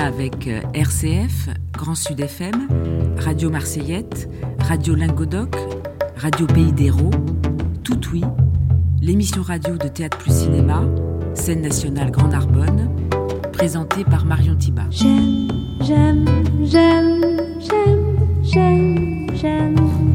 avec euh, RCF, Grand Sud FM, Radio Marseillette, Radio Lingodoc, Radio Pays d'Hérault, Tout Oui, l'émission radio de Théâtre plus Cinéma, scène nationale Grand Narbonne, présentée par Marion Thiba. J'aime, j'aime, j'aime, j'aime, j'aime.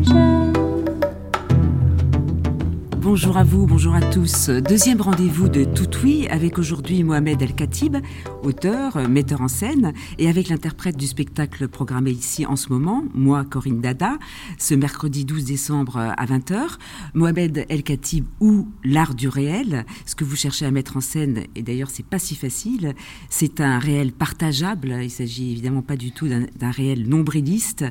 Bonjour à vous, bonjour à tous. Deuxième rendez-vous de Tout Oui avec aujourd'hui Mohamed El Khatib, auteur, metteur en scène, et avec l'interprète du spectacle programmé ici en ce moment, moi Corinne Dada, ce mercredi 12 décembre à 20h. Mohamed El Khatib ou l'art du réel, ce que vous cherchez à mettre en scène, et d'ailleurs c'est pas si facile, c'est un réel partageable, il s'agit évidemment pas du tout d'un d'un réel nombriliste.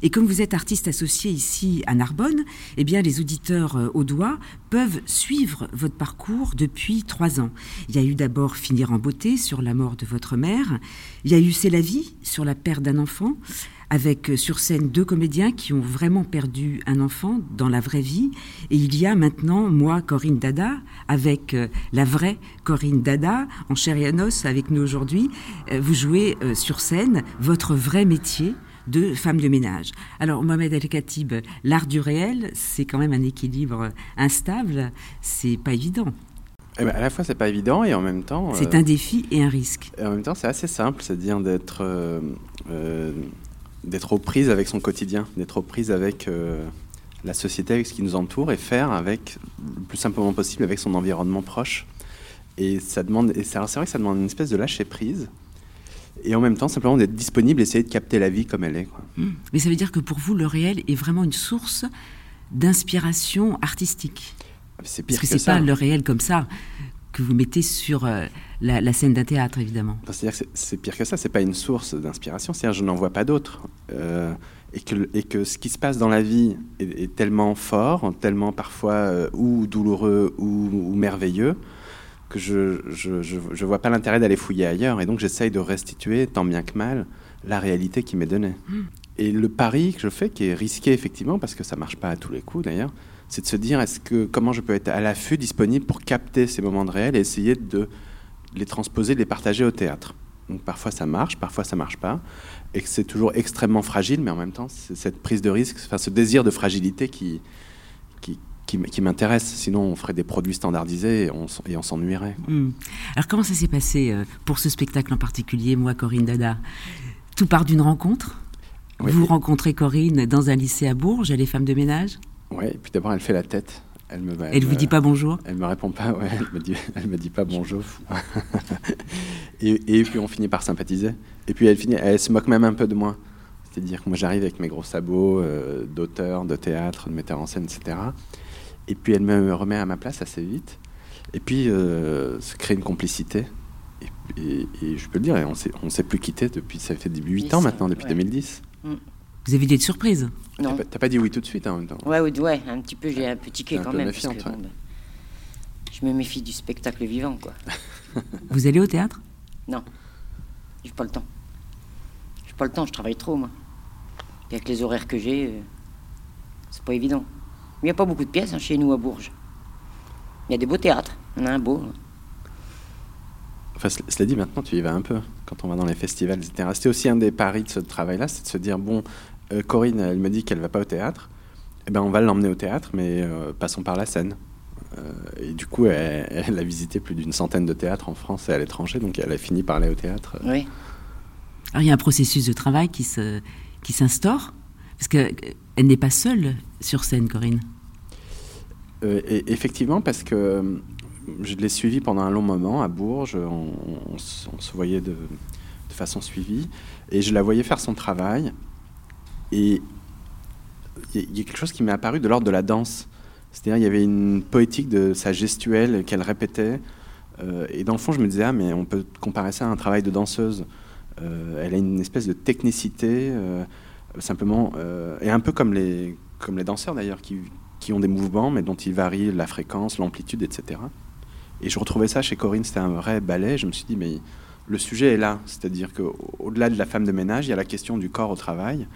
Et comme vous êtes artiste associé ici à Narbonne, eh bien les auditeurs euh, au doigt peuvent suivre votre parcours depuis trois ans. Il y a eu d'abord Finir en beauté sur la mort de votre mère. Il y a eu C'est la vie sur la perte d'un enfant, avec euh, sur scène deux comédiens qui ont vraiment perdu un enfant dans la vraie vie. Et il y a maintenant moi, Corinne Dada, avec euh, la vraie Corinne Dada, en chair et avec nous aujourd'hui. Euh, Vous jouez sur scène votre vrai métier de femme de ménage. Alors, Mohamed El Khatib, l'art du réel, c'est quand même un équilibre instable, c'est pas évident. Eh ben, à la fois, c'est pas évident et en même temps, C'est euh, un défi et un risque. et en même temps, c'est assez simple, c'est-à-dire d'être euh, euh, d'être aux prises avec son quotidien, d'être aux prises avec la société, avec ce qui nous entoure, et faire avec le plus simplement possible avec son environnement proche. Et ça demande, et c'est vrai que ça demande une espèce de lâcher prise, et en même temps simplement d'être disponible, essayer de capter la vie comme elle est. Quoi. Hmm. Mais ça veut dire que pour vous, le réel est vraiment une source d'inspiration artistique. C'est pire Parce que que c'est pas le réel comme ça que vous mettez sur euh, la, la scène d'un théâtre, évidemment. Enfin, C'est-à-dire que c'est- pire que ça, c'est pas une source d'inspiration, c'est-à-dire je n'en vois pas d'autres. Euh, et, que, et que ce qui se passe dans la vie est, est tellement fort, tellement parfois euh, ou douloureux ou, ou merveilleux, que je je, je, je vois pas l'intérêt d'aller fouiller ailleurs. Et donc j'essaye de restituer, tant bien que mal, la réalité qui m'est donnée. Et le pari que je fais, qui est risqué effectivement, parce que ça marche pas à tous les coups d'ailleurs, c'est de se dire est-ce que comment je peux être à l'affût, disponible pour capter ces moments de réel et essayer de les transposer, de les partager au théâtre. Donc parfois ça marche, parfois ça marche pas, et que c'est toujours extrêmement fragile, mais en même temps c'est cette prise de risque, enfin ce désir de fragilité qui qui, qui, qui m'intéresse. Sinon on ferait des produits standardisés et on, s'ennuierait. Hmm. Alors comment ça s'est passé euh, pour ce spectacle en particulier, moi, Corinne Dada? Tout part d'une rencontre? Oui. Vous rencontrez Corinne dans un lycée à Bourges, elle est femme de ménage? Ouais. Et puis d'abord elle fait la tête. Elle me. Elle vous dit pas bonjour? Elle me répond pas, ouais, elle me dit, elle me dit pas bonjour. et, et puis on finit par sympathiser. Et puis elle finit, elle se moque même un peu de moi. C'est-à-dire que moi j'arrive avec mes gros sabots euh, d'auteur, de théâtre, de metteur en scène, etc. Et puis elle me remet à ma place assez vite. Et puis euh, se crée une complicité. Et, et- et je peux le dire, on on s'est plus quitté depuis, ça fait 8 Oui, ans maintenant, depuis ouais. 2010. Vous avez des surprises? T'as Non. pas, t'as pas dit oui tout de suite hein, en même temps. Ouais, ouais, un petit peu, j'ai un petit un quand peu même. méfiante, parce que, ouais. bon, ben, je me méfie du spectacle vivant, quoi. Vous allez au théâtre? Non, j'ai pas le temps. J'ai pas le temps, je travaille trop, moi. Et avec les horaires que j'ai, euh, c'est pas évident. Il n'y a pas beaucoup de pièces hein, chez nous à Bourges. Il y a des beaux théâtres. On a un beau. hein. Enfin, ce- cela dit, maintenant, tu y vas un peu quand on va dans les festivals, etc. C'était aussi un des paris de ce travail-là, c'est de se dire bon, euh, Corinne, elle me dit qu'elle va pas au théâtre, eh ben, on va l'emmener au théâtre, mais euh, passons par la scène. Euh, et du coup, elle, elle a visité plus d'une centaine de théâtres en France et à l'étranger, donc elle a fini par aller au théâtre. Oui. Alors il y a un processus de travail qui se qui s'instaure parce que euh, elle n'est pas seule sur scène, Corinne. Euh, effectivement, parce que euh, je l'ai suivi pendant un long moment à Bourges, on, se- voyait de, façon suivie, et je la voyais faire son travail, et il y, a- quelque chose qui m'est apparu de l'ordre de la danse. C'est-à-dire, il y avait une poétique de sa gestuelle qu'elle répétait, euh, et dans le fond, je me disais, ah, mais on peut comparer ça à un travail de danseuse. Elle a une espèce de technicité, simplement, euh, et un peu comme les, comme les danseurs d'ailleurs, qui, qui ont des mouvements, mais dont ils varient la fréquence, l'amplitude, etc. Et je retrouvais ça chez Corinne, c'était un vrai ballet. Je me suis dit, mais le sujet est là. C'est-à-dire qu'au-delà de la femme de ménage, il y a la question du corps au travail,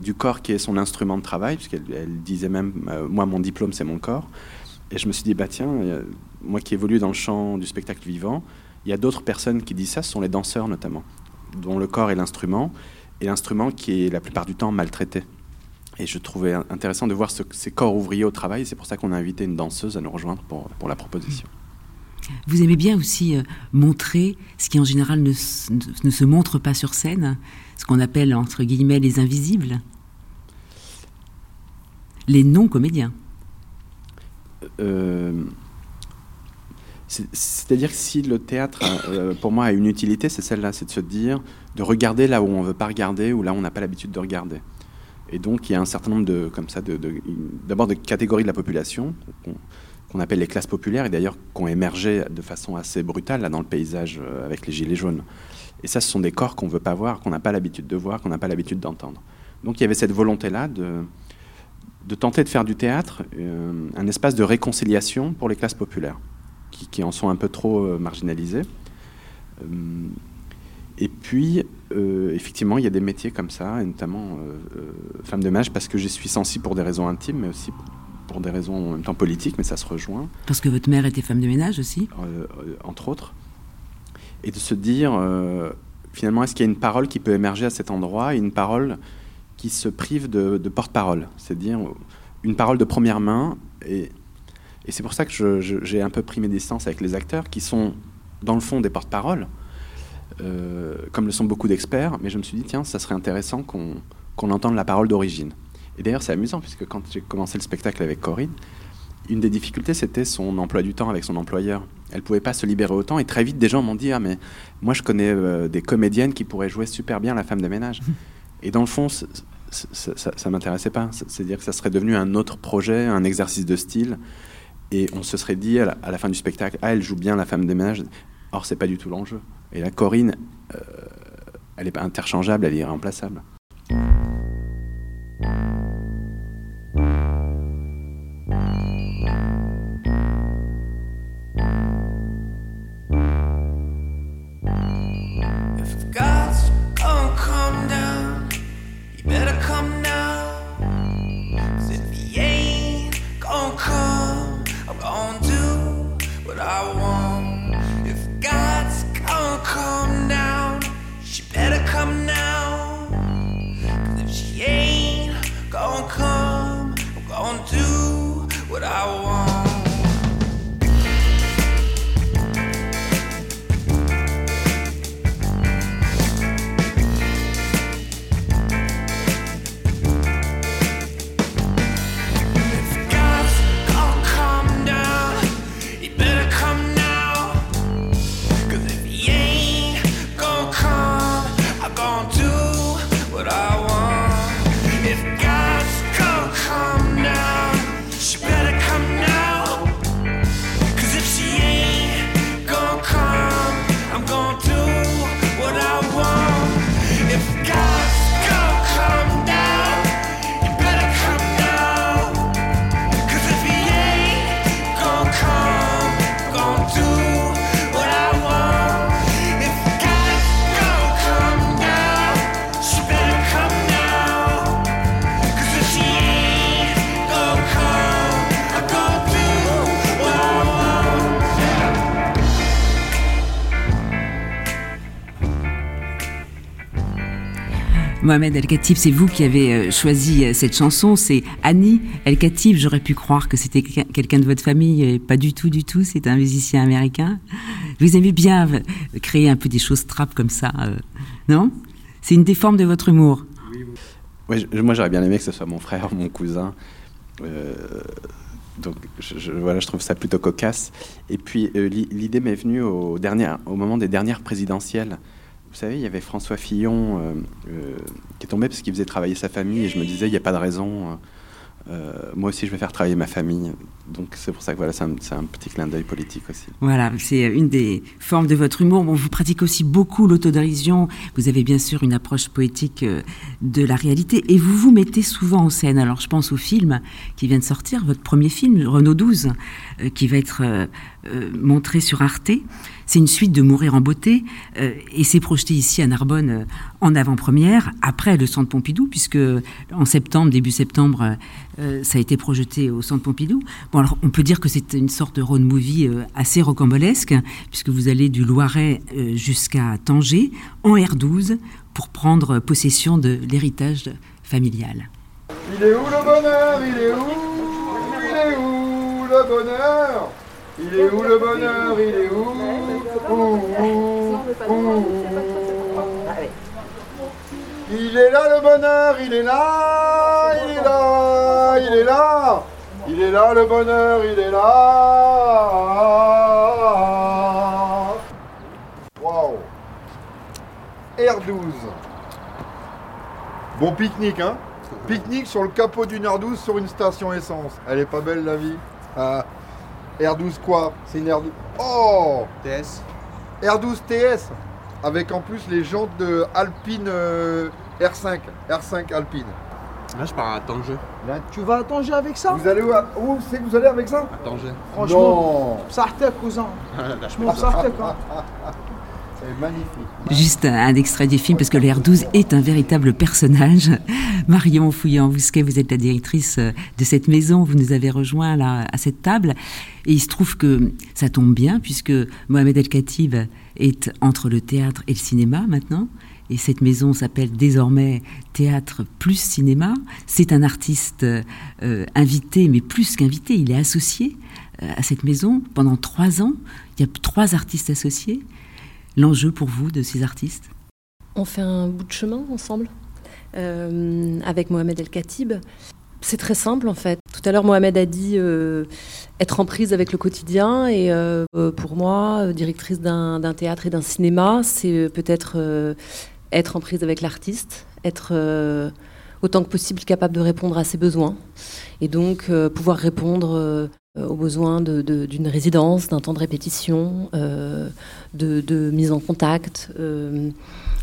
du corps qui est son instrument de travail, puisqu'elle elle disait même, euh, moi, mon diplôme, c'est mon corps. Et je me suis dit, bah tiens, moi qui évolue dans le champ du spectacle vivant, il y a d'autres personnes qui disent ça, ce sont les danseurs notamment. dont le corps est l'instrument, et l'instrument qui est la plupart du temps maltraité. Et je trouvais intéressant de voir ces corps ouvriers au travail. C'est pour ça qu'on a invité une danseuse à nous rejoindre pour, pour la proposition. Vous aimez bien aussi euh, montrer ce qui en général ne, ne, se montre pas sur scène, ce qu'on appelle entre guillemets les invisibles, les non-comédiens. Euh, c'est-à-dire que si le théâtre, euh, pour moi, a une utilité, c'est celle-là, c'est de se dire, de regarder là où on ne veut pas regarder ou là où on n'a pas l'habitude de regarder. Et donc, il y a un certain nombre de, comme ça, d'abord de, catégories de la population qu'on appelle les classes populaires et d'ailleurs qui ont émergé de façon assez brutale là, dans le paysage euh, avec les gilets jaunes. Et ça, ce sont des corps qu'on ne veut pas voir, qu'on n'a pas l'habitude de voir, qu'on n'a pas l'habitude d'entendre. Donc il y avait cette volonté-là de, tenter de faire du théâtre euh, un espace de réconciliation pour les classes populaires, qui, qui en sont un peu trop euh, marginalisées. Et puis, euh, effectivement, il y a des métiers comme ça, et notamment euh, euh, femme de ménage, parce que j'y suis sensible pour des raisons intimes, mais aussi pour des raisons en même temps politiques, mais ça se rejoint. Parce que votre mère était femme de ménage aussi? Entre autres. Et de se dire, finalement, est-ce qu'il y a une parole qui peut émerger à cet endroit, et une parole qui se prive de, porte-parole? C'est-à-dire une parole de première main, et, et c'est pour ça que j'ai un peu pris mes distances avec les acteurs, qui sont, dans le fond, des porte-paroles euh, comme le sont beaucoup d'experts, mais je me suis dit, tiens, ça serait intéressant qu'on entende la parole d'origine. Et d'ailleurs, c'est amusant, puisque quand j'ai commencé le spectacle avec Corinne, une des difficultés, c'était son emploi du temps avec son employeur. Elle pouvait pas se libérer autant, et très vite, des gens m'ont dit, ah, mais moi, je connais euh, des comédiennes qui pourraient jouer super bien la femme de ménage. Et dans le fond, ça, ça, m'intéressait pas. C'est-à-dire que ça serait devenu un autre projet, un exercice de style. Et on se serait dit à la, fin du spectacle, ah, elle joue bien la femme de ménage. Or, c'est pas du tout l'enjeu. Et la Corinne, euh, elle n'est pas interchangeable, elle est irremplaçable. Mohamed El Khatib, c'est vous qui avez euh, choisi euh, cette chanson. C'est Annie El Khatib. J'aurais pu croire que c'était quelqu'un de votre famille. Pas du tout, du tout. C'est un musicien américain. Vous aimez bien euh, créer un peu des choses trap comme ça, non? C'est une des formes de votre humour. Oui, moi j'aurais bien aimé que ce soit mon frère, mon cousin. donc je, voilà, je trouve ça plutôt cocasse. Et puis l'idée m'est venue au moment des dernières présidentielles. Vous savez, il y avait François Fillon euh, euh, qui est tombé parce qu'il faisait travailler sa famille et je me disais, il n'y a pas de raison. Euh, moi aussi, je vais faire travailler ma famille. Donc, c'est pour ça que voilà, c'est un, petit clin d'œil politique aussi. Voilà, c'est une des formes de votre humour. Bon, vous pratiquez aussi beaucoup l'autodérision. Vous avez bien sûr une approche poétique de la réalité et vous vous mettez souvent en scène. Alors, je pense au film qui vient de sortir, votre premier film, Renault 12, qui va être montré sur Arte. C'est une suite de Mourir en beauté euh, et c'est projeté ici à Narbonne euh, en avant-première, après le Centre Pompidou, puisque en septembre, début septembre, euh, ça a été projeté au Centre Pompidou. Bon, alors on peut dire que c'est une sorte de road movie euh, assez rocambolesque, puisque vous allez du Loiret euh, jusqu'à Tanger en R12 pour prendre possession de l'héritage familial. Il est où le bonheur Il est où Il est où le bonheur Il est où le bonheur Il est où ouh, ouh. Il est là le bonheur, il est là, il est là, il est là. Il est là le bonheur, il est là. Waouh. R12. Bon pique-nique, hein Pique-nique sur le capot d'une R12 sur une station essence. Elle est pas belle la vie Ah. R12 quoi? C'est une R12. Oh TS. R12 TS avec en plus les jantes de Alpine euh, R5, R5 Alpine. Là, je pars à Tanger. Là, tu vas à Tanger avec ça Vous allez où, à- où c'est que vous allez avec ça À Tanger. Franchement, Non Sartek, cousin. M'en Sartek, hein. C'est magnifique. Juste un, un extrait du film, parce que le R12 est un véritable personnage. Marion Fouillant-Bousquet, vous êtes la directrice euh, de cette maison, vous nous avez rejoint là à cette table. Et il se trouve que ça tombe bien, puisque Mohamed El Khatib est entre le théâtre et le cinéma maintenant. Et cette maison s'appelle désormais Théâtre plus Cinéma. C'est un artiste euh, invité, mais plus qu'invité, il est associé euh, à cette maison pendant trois ans. Il y a trois artistes associés. L'enjeu pour vous de ces artistes? On fait un bout de chemin ensemble euh, avec Mohamed El Khatib. C'est très simple en fait. Tout à l'heure, Mohamed a dit être en prise avec le quotidien et pour moi, directrice d'un théâtre et d'un cinéma, c'est peut-être être en prise avec l'artiste, être euh, autant que possible capable de répondre à ses besoins et donc euh, pouvoir répondre euh, aux besoins de- de- d'une résidence, d'un temps de répétition, de, de mise en contact.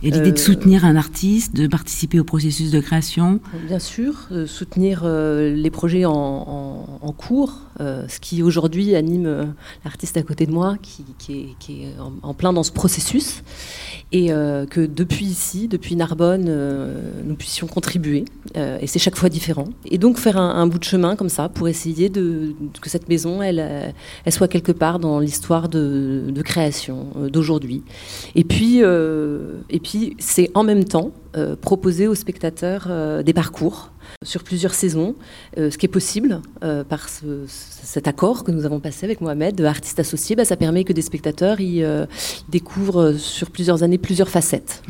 Et l'idée de soutenir un artiste, de participer au processus de création? Bien sûr, soutenir les projets en, en- en cours, euh, ce qui aujourd'hui anime euh, l'artiste à côté de moi, qui, est, en, plein dans ce processus, et euh, que depuis ici, depuis Narbonne, nous puissions contribuer, et c'est chaque fois différent. Et donc faire un, bout de chemin comme ça pour essayer de, que cette maison, elle, soit quelque part dans l'histoire de, de création d'aujourd'hui. Et puis, et puis c'est en même temps proposer aux spectateurs des parcours sur plusieurs saisons, euh, ce qui est possible euh, par ce- cet accord que nous avons passé avec Mohamed, artiste associé, bah, ça permet que des spectateurs y, euh, découvrent sur plusieurs années plusieurs facettes.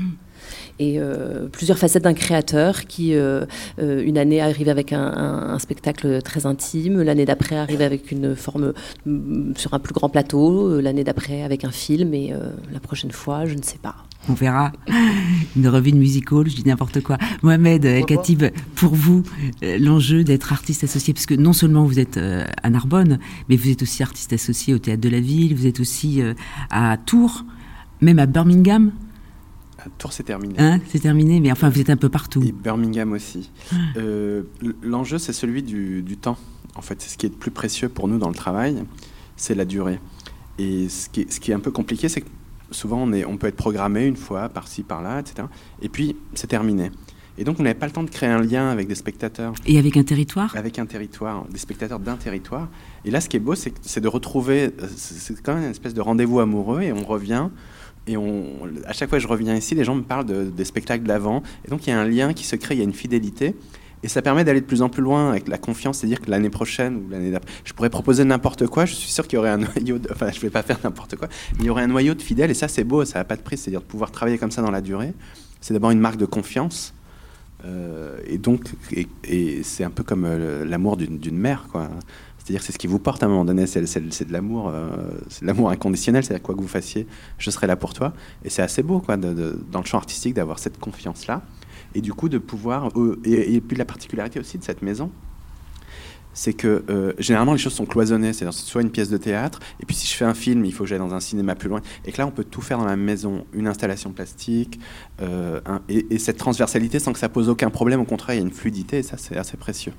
Et euh, plusieurs facettes d'un créateur qui, euh, euh, une année, arrive avec un, un- un spectacle très intime, l'année d'après, arrive avec une forme mm, sur un plus grand plateau, l'année d'après, avec un film, et euh, la prochaine fois, je ne sais pas. On verra. Une revue de musical, je dis n'importe quoi. Mohamed El Khatib, pour vous, l'enjeu d'être artiste associé, parce que non seulement vous êtes à Narbonne, mais vous êtes aussi artiste associé au Théâtre de la Ville, vous êtes aussi à Tours, même à Birmingham. Tours, c'est terminé. Hein, c'est terminé, mais enfin, vous êtes un peu partout. Et Birmingham aussi. Euh, l- L'enjeu, c'est celui du, du temps. En fait, c'est ce qui est le plus précieux pour nous dans le travail, c'est la durée. Et ce qui est, ce qui est un peu compliqué, c'est que souvent, on, est, on peut être programmé une fois, par-ci, par-là, etc. Et puis, c'est terminé. Et donc, on n'avait pas le temps de créer un lien avec des spectateurs, Et avec un territoire? Avec un territoire, des spectateurs d'un territoire. Et là, ce qui est beau, c'est de retrouver, euh, c'est quand même une espèce de rendez-vous amoureux, et on revient. Et à chaque fois que je reviens ici, les gens me parlent de- des spectacles d'avant. Et donc, il y a un lien qui se crée, il y a une fidélité. Et ça permet d'aller de plus en plus loin avec la confiance, c'est-à-dire que l'année prochaine ou l'année d'après, je pourrais proposer n'importe quoi. Je suis sûr qu'il y aurait un noyau, de, enfin, je vais pas faire n'importe quoi, mais il y aurait un noyau de fidèles. Et ça, c'est beau, ça n'a pas de prix. C'est-à-dire de pouvoir travailler comme ça dans la durée. C'est d'abord une marque de confiance. Euh, et donc, c'est un peu comme euh, l'amour d'une mère, quoi. C'est-à-dire c'est ce qui vous porte à un moment donné, c'est de l'amour, euh, c'est de l'amour inconditionnel, c'est-à-dire quoi que vous fassiez, je serai là pour toi. Et c'est assez beau, quoi, dans le champ artistique, d'avoir cette confiance-là, et du coup de pouvoir, euh, et, puis la particularité aussi de cette maison, c'est que euh, généralement les choses sont cloisonnées, c'est soit une pièce de théâtre, et puis si je fais un film, il faut que j'aille dans un cinéma plus loin, et que là on peut tout faire dans la maison, une installation plastique, et, et cette transversalité sans que ça pose aucun problème, au contraire il y a une fluidité, et ça c'est assez précieux.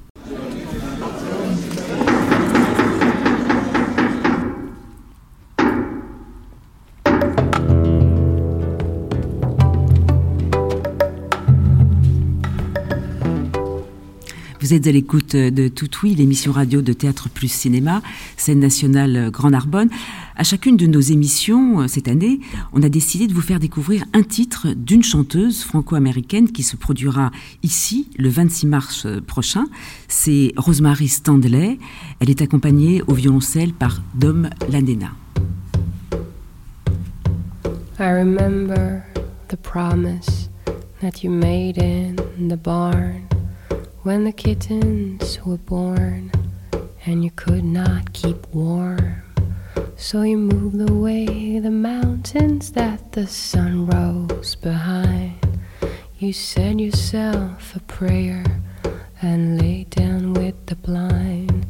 Vous êtes à l'écoute de Tout Oui, l'émission radio de Théâtre Plus Cinéma, scène nationale Grand Narbonne. À chacune de nos émissions euh, cette année, on a décidé de vous faire découvrir un titre d'une chanteuse franco-américaine qui se produira ici le 26 mars euh, prochain. C'est Rosemary Standley. Elle est accompagnée au violoncelle par Dom Landena. I remember the promise that you made in the barn when the kittens were born and you could not keep warm. So you moved away the mountains that the sun rose behind. You said yourself a prayer and lay down with the blind.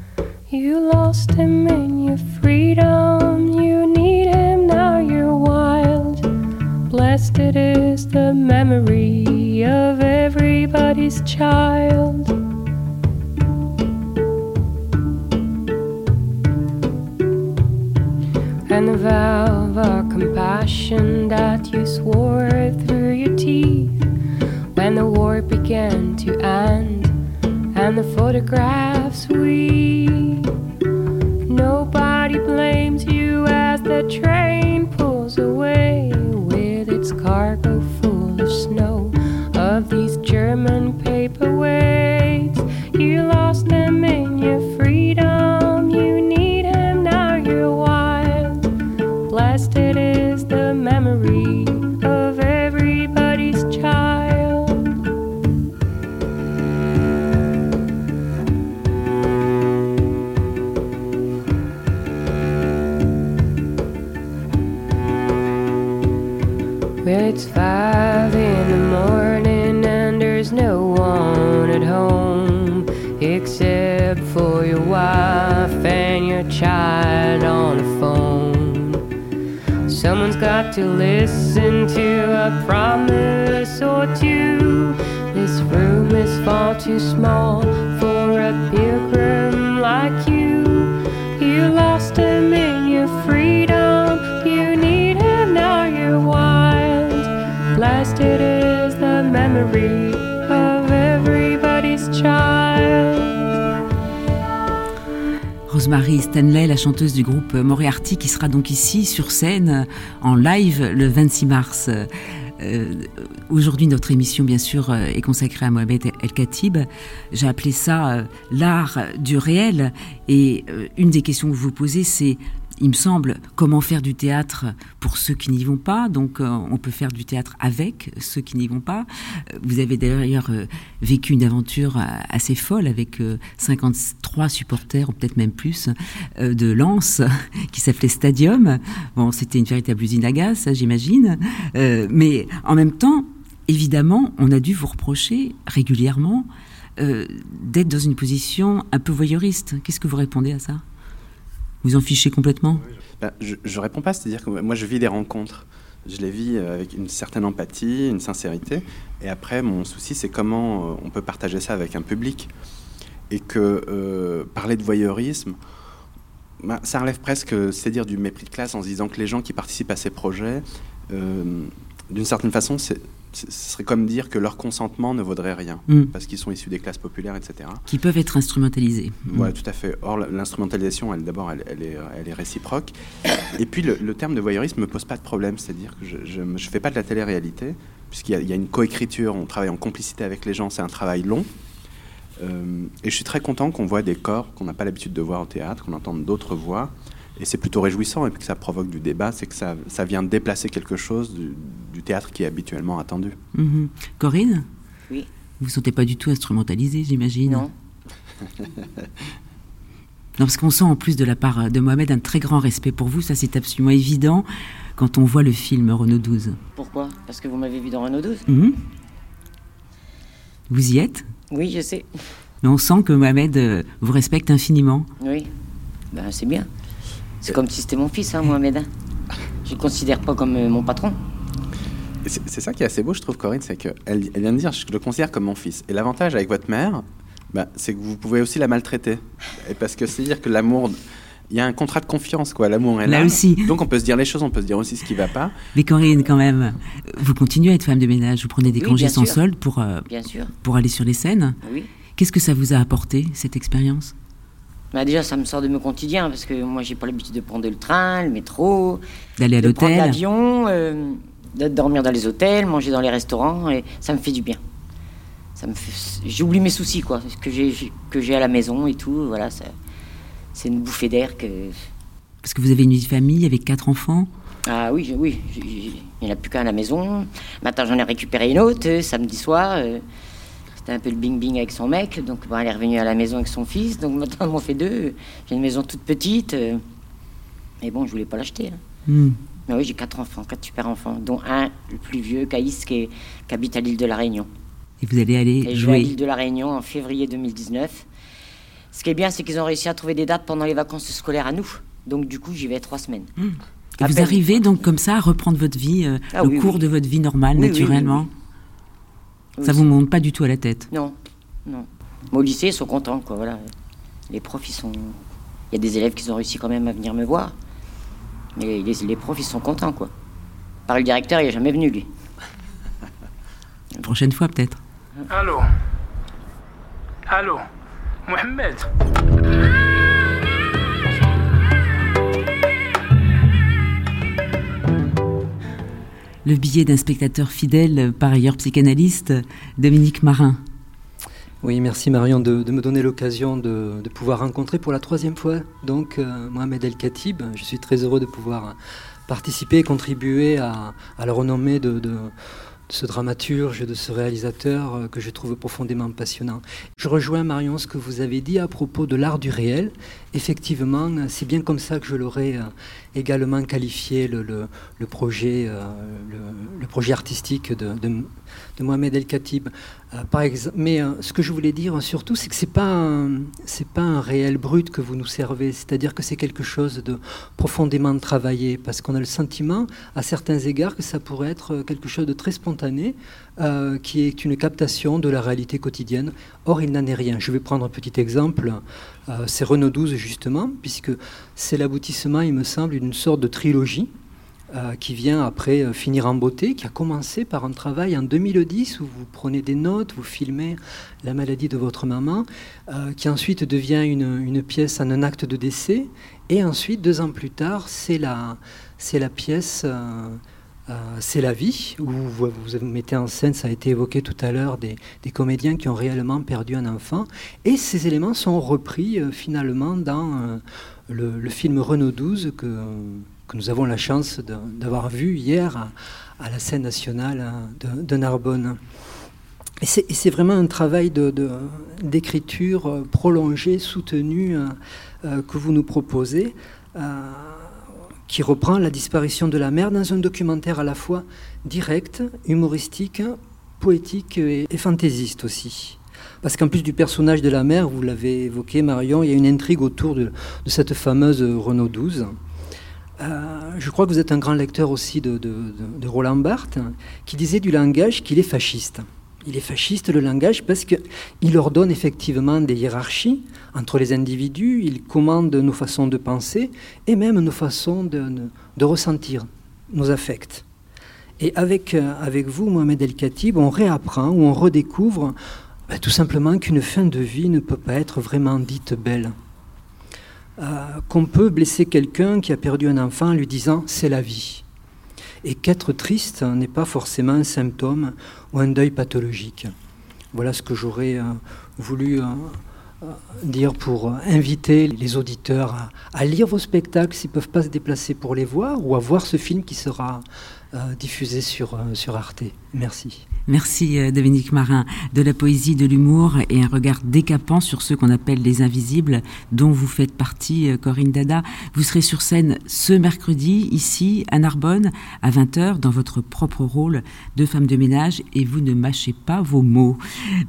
You lost him in your freedom. You need him now, you're wild. Blessed is the memory of everybody's child. And the vow of compassion that you swore through your teeth when the war began to end and the photographs we nobody blames you as the train Someone's to listen to a promise or two. This room is far too small Rosemary Stanley, la chanteuse du groupe Moriarty, qui sera donc ici sur scène en live le 26 mars. Euh, Aujourd'hui, notre émission, bien sûr, euh, est consacrée à Mohamed El Khatib. J'ai appelé ça euh, l'art du réel. Et euh, une des questions que vous posez, c'est il me semble, comment faire du théâtre pour ceux qui n'y vont pas. Donc, euh, on peut faire du théâtre avec ceux qui n'y vont pas. Euh, Vous avez d'ailleurs euh, vécu une aventure assez folle avec euh, 53 supporters, ou peut-être même plus, de Lens, qui s'appelait Stadium. Bon, c'était une véritable usine à gaz, ça, j'imagine. Mais en même temps, évidemment, on a dû vous reprocher régulièrement d'être dans une position un peu voyeuriste. Qu'est-ce que vous répondez à ça? Vous en fichez complètement? Ben, je, je réponds pas, c'est-à-dire que moi je vis des rencontres. Je les vis euh, avec une certaine empathie, une sincérité. Et après, mon souci, c'est comment euh, on peut partager ça avec un public. Et que euh, parler de voyeurisme, ben, ça relève presque, c'est dire du mépris de classe en se disant que les gens qui participent à ces projets, d'une certaine façon, c'est- ce serait comme dire que leur consentement ne vaudrait rien, Mm. parce qu'ils sont issus des classes populaires, etc. Qui peuvent être instrumentalisés. Ouais, tout à fait. Or, l'instrumentalisation, elle, d'abord, elle, elle est, elle est réciproque. Et puis, le, le terme de voyeurisme ne me pose pas de problème. C'est-à-dire que je ne fais pas de la télé-réalité, puisqu'il y, a- il y a une coécriture, on travaille en complicité avec les gens, c'est un travail long. Euh, et je suis très content qu'on voit des corps qu'on n'a pas l'habitude de voir au théâtre, qu'on entende d'autres voix. Et c'est plutôt réjouissant, et puis que ça provoque du débat, c'est que ça, ça vient déplacer quelque chose du, du théâtre qui est habituellement attendu. Mhm. Corinne Oui. Vous ne vous sentez pas du tout instrumentalisée, j'imagine Non. Non, parce qu'on sent en plus de la part de Mohamed un très grand respect pour vous, ça c'est absolument évident quand on voit le film Renault 12. Pourquoi? Parce que vous m'avez vu dans Renault 12 Mhm. Vous y êtes? Oui, je sais. Mais on sent que Mohamed euh, vous respecte infiniment. Oui. Ben, c'est bien. C'est comme si c'était mon fils, hein, Mohamed. hein. Je le considère pas comme euh, mon patron. C'est ça qui est assez beau, je trouve, Corinne, c'est qu'elle elle vient de dire, je le considère comme mon fils. Et l'avantage avec votre mère, bah, c'est que vous pouvez aussi la maltraiter. Et parce que c'est dire que l'amour, il y a un contrat de confiance, quoi. L'amour est là. Là aussi. Donc on peut se dire les choses, on peut se dire aussi ce qui va pas. Mais Corinne, quand même, vous continuez à être femme de ménage, vous prenez des Oui, congés sans sûr. solde pour, euh, Bien sûr. pour aller sur les scènes. Oui. Qu'est-ce que ça vous a apporté, cette expérience? Bah déjà, ça me sort de mon quotidien parce que moi, j'ai pas l'habitude de prendre le train, le métro, D'aller à l'hôtel l'avion, euh, de dormir dans les hôtels, manger dans les restaurants, et ça me fait du bien. Ça me fait... J'oublie mes soucis, quoi, que j'ai que j'ai à la maison et tout. Voilà, ça- c'est une bouffée d'air que. Parce que vous avez une vie de famille avec quatre enfants? Ah oui, oui, il n'y en a plus qu'un à la maison. Maintenant, j'en ai récupéré une autre euh, samedi soir. euh, C'était un peu le bing-bing avec son mec. Donc, bon, elle est revenue à la maison avec son fils. Donc, maintenant, on m'en fait deux. J'ai une maison toute petite. euh, Mais bon, je voulais pas l'acheter. hein. Hmm. Mais oui, j'ai quatre enfants, quatre super enfants, dont un, le plus vieux, Caïs, qui, est- qui habite à l'île de la Réunion. Et vous allez aller Et je vais à jouer. l'île de la Réunion en février 2019. Ce qui est bien, c'est qu'ils ont réussi à trouver des dates pendant les vacances scolaires à nous. Donc, du coup, j'y vais trois semaines. Et À vous peine. arrivez donc comme ça à reprendre votre vie, euh, Ah le oui, cours oui. de votre vie normale, oui, naturellement. Oui, ça vous monte pas du tout à la tête? Non, non. Mais au lycée, ils sont contents, quoi, voilà. Les profs, ils sont... Il y a des élèves qui ont réussi quand même à venir me voir. Mais les, les profs, ils sont contents, quoi. Par le directeur, il n'est jamais venu, lui. Prochaine fois peut-être. Allô? Allô? Mohamed? Le billet d'un spectateur fidèle, par ailleurs psychanalyste, Dominique Marin. Oui, merci Marion de, me donner l'occasion de, pouvoir rencontrer pour la troisième fois donc euh, Mohamed El Khatib. Je suis très heureux de pouvoir participer et contribuer à, la renommée de ce dramaturge, de ce réalisateur euh, que je trouve profondément passionnant. Je rejoins Marion ce que vous avez dit à propos de l'art du réel. Effectivement, c'est bien comme ça que je l'aurais euh, également qualifié le, projet, euh, le, projet artistique de- de Mohamed El Khatib. Euh, par exemple, mais euh, ce que je voulais dire surtout, c'est que c'est pas un- c'est pas un réel brut que vous nous servez. C'est-à-dire que c'est quelque chose de profondément travaillé, parce qu'on a le sentiment, à certains égards, que ça pourrait être quelque chose de très spontané, euh, qui est une captation de la réalité quotidienne. Or, il n'en est rien. Je vais prendre un petit exemple. Euh, c'est Renaud 12 justement, puisque c'est l'aboutissement, il me semble, d'une sorte de trilogie euh, qui vient après euh, finir en beauté, qui a commencé par un travail en 2010 où vous prenez des notes, vous filmez la maladie de votre maman, euh, qui ensuite devient une, pièce en un acte de décès, et ensuite, deux ans plus tard, c'est la, pièce... c'est la vie, où vous, mettez en scène, ça a été évoqué tout à l'heure, des, comédiens qui ont réellement perdu un enfant. Et ces éléments sont repris finalement dans le, le film Renault 12 que, que nous avons la chance d'avoir vu hier à, la scène nationale hein, de, Narbonne. Et c'est vraiment un travail d'écriture euh, prolongé, soutenu, euh, euh, que vous nous proposez, qui reprend la disparition de la mer dans un documentaire à la fois direct, humoristique, poétique et, fantaisiste aussi. Parce qu'en plus du personnage de la mère, vous l'avez évoqué Marion, il y a une intrigue autour de, de cette fameuse Renault 12. Euh, je crois que vous êtes un grand lecteur aussi de, Roland Barthes, qui disait du langage qu'il est fasciste. Il est fasciste le langage parce qu'il ordonne effectivement des hiérarchies entre les individus, il commande nos façons de penser et même nos façons de ressentir nos affects. Et avec, euh, avec vous, Mohamed El Khatib, on réapprend ou on redécouvre ben, tout simplement qu'une fin de vie ne peut pas être vraiment dite belle. Euh, qu'on peut blesser quelqu'un qui a perdu un enfant en lui disant c'est la vie. Et qu'être triste n'est pas forcément un symptôme ou un deuil pathologique. Voilà ce que j'aurais euh, voulu euh, dire pour inviter les auditeurs à, lire vos spectacles s'ils ne peuvent pas se déplacer pour les voir ou à voir ce film qui sera diffusé sur Arte. Merci. Merci euh, Dominique Marin. De la poésie, de l'humour et un regard décapant sur ceux qu'on appelle les invisibles, dont vous faites partie, euh, Corinne Dada. Vous serez sur scène ce mercredi, ici, à Narbonne, à 20h, dans votre propre rôle de femme de ménage, et vous ne mâchez pas vos mots.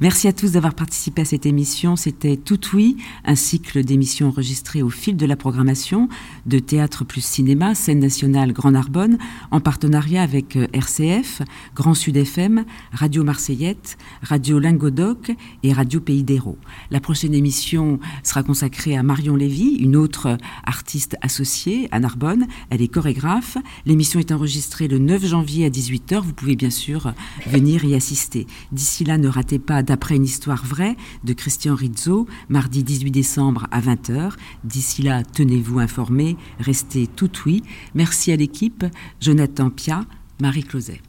Merci à tous d'avoir participé à cette émission. C'était Tout Oui, un cycle d'émissions enregistrées au fil de la programmation de Théâtre plus Cinéma, Scène nationale Grand Narbonne, en partenariat avec euh, RCF, Grand Sud FM, Radio Marseillette, Radio Lingodoc et Radio Pays d'Hérault. La prochaine émission sera consacrée à Marion Lévy, une autre artiste associée à Narbonne. Elle est chorégraphe. L'émission est enregistrée le 9 janvier à 18h. Vous pouvez bien sûr venir y assister. D'ici là, ne ratez pas D'après une histoire vraie de Christian Rizzo, mardi 18 décembre à 20h. D'ici là, tenez-vous informés, restez tout oui. Merci à l'équipe, Jonathan Pia, Marie Closet.